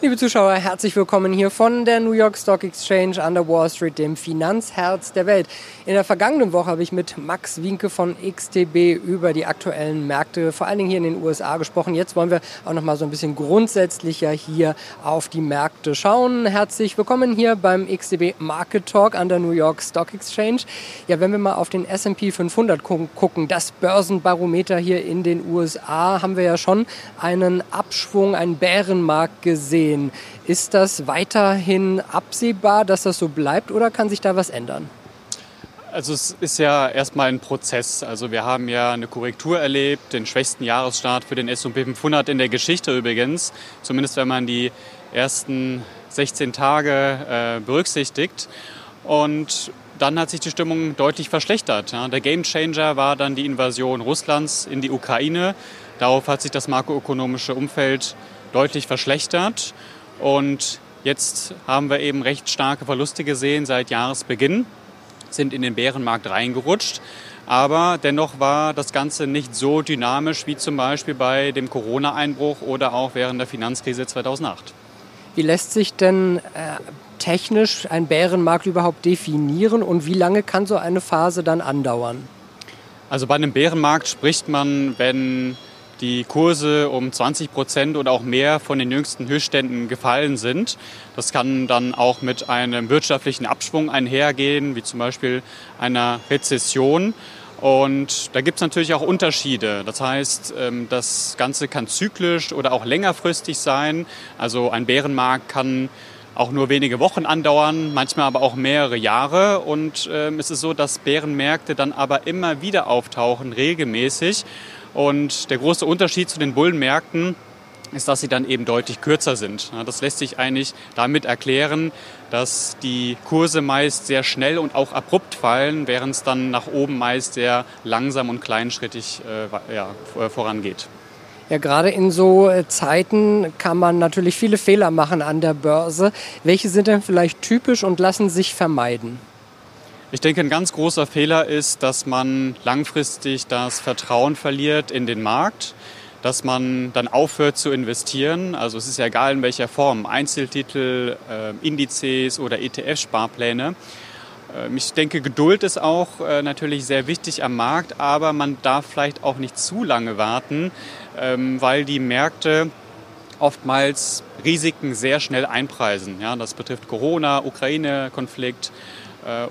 Liebe Zuschauer, herzlich willkommen hier von der New York Stock Exchange an der Wall Street, dem Finanzherz der Welt. In der vergangenen Woche habe ich mit Max Winke von XTB über die aktuellen Märkte, vor allen Dingen hier in den USA, gesprochen. Jetzt wollen wir auch noch mal so ein bisschen grundsätzlicher hier auf die Märkte schauen. Herzlich willkommen hier beim XTB Market Talk an der New York Stock Exchange. Ja, wenn wir mal auf den S&P 500 gucken, das Börsenbarometer hier in den USA, haben wir ja schon einen Abschwung, einen Bärenmarkt gesehen sehen. Ist das weiterhin absehbar, dass das so bleibt oder kann sich da was ändern? Also es ist ja erstmal ein Prozess. Also wir haben ja eine Korrektur erlebt, den schwächsten Jahresstart für den S&P 500 in der Geschichte übrigens, zumindest wenn man die ersten 16 Tage äh, berücksichtigt. Und dann hat sich die Stimmung deutlich verschlechtert. Der Gamechanger war dann die Invasion Russlands in die Ukraine. Darauf hat sich das makroökonomische Umfeld deutlich verschlechtert. Und jetzt haben wir eben recht starke Verluste gesehen seit Jahresbeginn, sind in den Bärenmarkt reingerutscht. Aber dennoch war das Ganze nicht so dynamisch wie zum Beispiel bei dem Corona-Einbruch oder auch während der Finanzkrise 2008. Wie lässt sich denn äh, technisch ein Bärenmarkt überhaupt definieren und wie lange kann so eine Phase dann andauern? Also bei einem Bärenmarkt spricht man, wenn die Kurse um 20 Prozent oder auch mehr von den jüngsten Höchstständen gefallen sind. Das kann dann auch mit einem wirtschaftlichen Abschwung einhergehen, wie zum Beispiel einer Rezession. Und da gibt es natürlich auch Unterschiede. Das heißt, ähm, das Ganze kann zyklisch oder auch längerfristig sein. Also ein Bärenmarkt kann auch nur wenige Wochen andauern, manchmal aber auch mehrere Jahre. Und ähm, es ist so, dass Bärenmärkte dann aber immer wieder auftauchen, regelmäßig. Und der große Unterschied zu den Bullenmärkten ist, dass sie dann eben deutlich kürzer sind. Das lässt sich eigentlich damit erklären, dass die Kurse meist sehr schnell und auch abrupt fallen, während es dann nach oben meist sehr langsam und kleinschrittig äh, ja, vorangeht. Ja, gerade in so äh, Zeiten kann man natürlich viele Fehler machen an der Börse. Welche sind denn vielleicht typisch und lassen sich vermeiden? Ich denke, ein ganz großer Fehler ist, dass man langfristig das Vertrauen verliert in den Markt, dass man dann aufhört zu investieren. Also es ist ja egal in welcher Form, Einzeltitel, äh, Indizes oder ETF-Sparpläne. Ähm, ich denke, Geduld ist auch äh, natürlich sehr wichtig am Markt, aber man darf vielleicht auch nicht zu lange warten, ähm, weil die Märkte oftmals Risiken sehr schnell einpreisen. Ja, das betrifft Corona, Ukraine-Konflikt,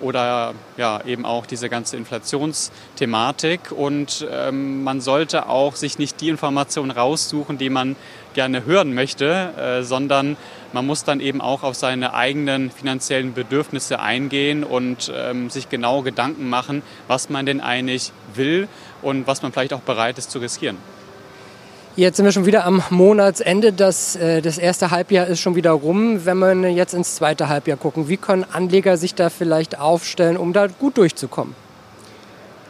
oder ja, eben auch diese ganze Inflationsthematik. Und ähm, man sollte auch sich nicht die Informationen raussuchen, die man gerne hören möchte, äh, sondern man muss dann eben auch auf seine eigenen finanziellen Bedürfnisse eingehen und ähm, sich genau Gedanken machen, was man denn eigentlich will und was man vielleicht auch bereit ist zu riskieren. Jetzt sind wir schon wieder am Monatsende. Das, äh, das erste Halbjahr ist schon wieder rum. Wenn wir jetzt ins zweite Halbjahr gucken, wie können Anleger sich da vielleicht aufstellen, um da gut durchzukommen?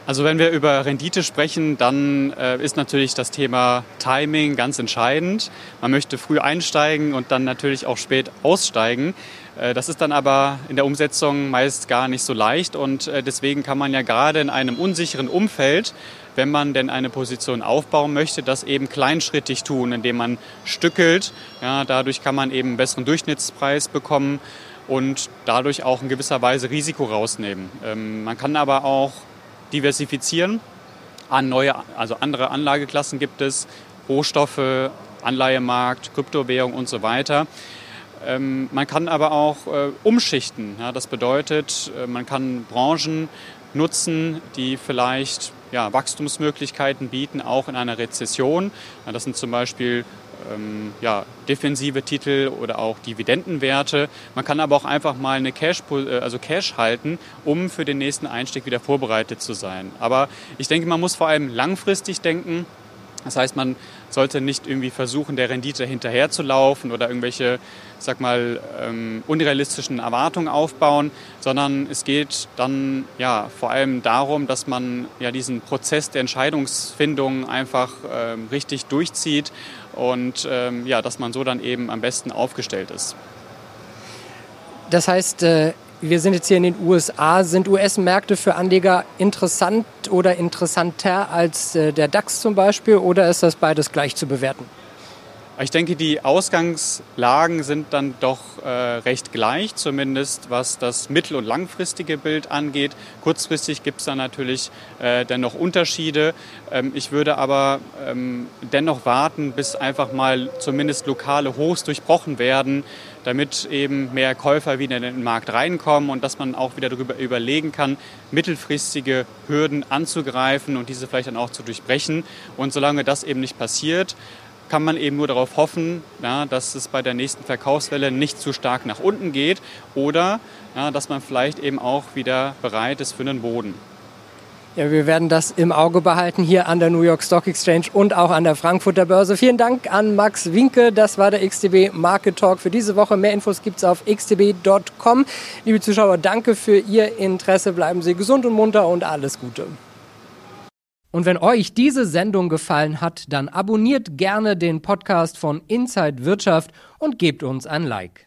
Also wenn wir über Rendite sprechen, dann äh, ist natürlich das Thema Timing ganz entscheidend. Man möchte früh einsteigen und dann natürlich auch spät aussteigen. Äh, das ist dann aber in der Umsetzung meist gar nicht so leicht und äh, deswegen kann man ja gerade in einem unsicheren Umfeld, wenn man denn eine Position aufbauen möchte, das eben kleinschrittig tun, indem man stückelt. Ja, dadurch kann man eben einen besseren Durchschnittspreis bekommen und dadurch auch in gewisser Weise Risiko rausnehmen. Ähm, man kann aber auch diversifizieren. An neue, also andere Anlageklassen gibt es, Rohstoffe, Anleihemarkt, Kryptowährung und so weiter. Ähm, man kann aber auch äh, umschichten. Ja, das bedeutet, äh, man kann Branchen nutzen, die vielleicht ja, Wachstumsmöglichkeiten bieten, auch in einer Rezession. Ja, das sind zum Beispiel ähm, ja, defensive Titel oder auch Dividendenwerte. Man kann aber auch einfach mal eine Cash, äh, also Cash halten, um für den nächsten Einstieg wieder vorbereitet zu sein. Aber ich denke, man muss vor allem langfristig denken. Das heißt, man sollte nicht irgendwie versuchen, der Rendite hinterherzulaufen oder irgendwelche, sag mal, ähm, unrealistischen Erwartungen aufbauen, sondern es geht dann ja vor allem darum, dass man ja diesen Prozess der Entscheidungsfindung einfach ähm, richtig durchzieht und ähm, ja, dass man so dann eben am besten aufgestellt ist. Das heißt, äh, wir sind jetzt hier in den USA. Sind US-Märkte für Anleger interessant oder interessanter als äh, der DAX zum Beispiel oder ist das beides gleich zu bewerten? Ich denke, die Ausgangslagen sind dann doch äh, recht gleich, zumindest was das mittel- und langfristige Bild angeht. Kurzfristig gibt es da natürlich äh, dennoch Unterschiede. Ähm, ich würde aber ähm, dennoch warten, bis einfach mal zumindest lokale Hochs durchbrochen werden, damit eben mehr Käufer wieder in den Markt reinkommen und dass man auch wieder darüber überlegen kann, mittelfristige Hürden anzugreifen und diese vielleicht dann auch zu durchbrechen. Und solange das eben nicht passiert, kann man eben nur darauf hoffen, ja, dass es bei der nächsten Verkaufswelle nicht zu stark nach unten geht oder ja, dass man vielleicht eben auch wieder bereit ist für einen Boden. Ja, wir werden das im Auge behalten hier an der New York Stock Exchange und auch an der Frankfurter Börse. Vielen Dank an Max Winke. Das war der XTB Market Talk für diese Woche. Mehr Infos gibt es auf xtb.com. Liebe Zuschauer, danke für Ihr Interesse. Bleiben Sie gesund und munter und alles Gute. Und wenn euch diese Sendung gefallen hat, dann abonniert gerne den Podcast von Inside Wirtschaft und gebt uns ein Like.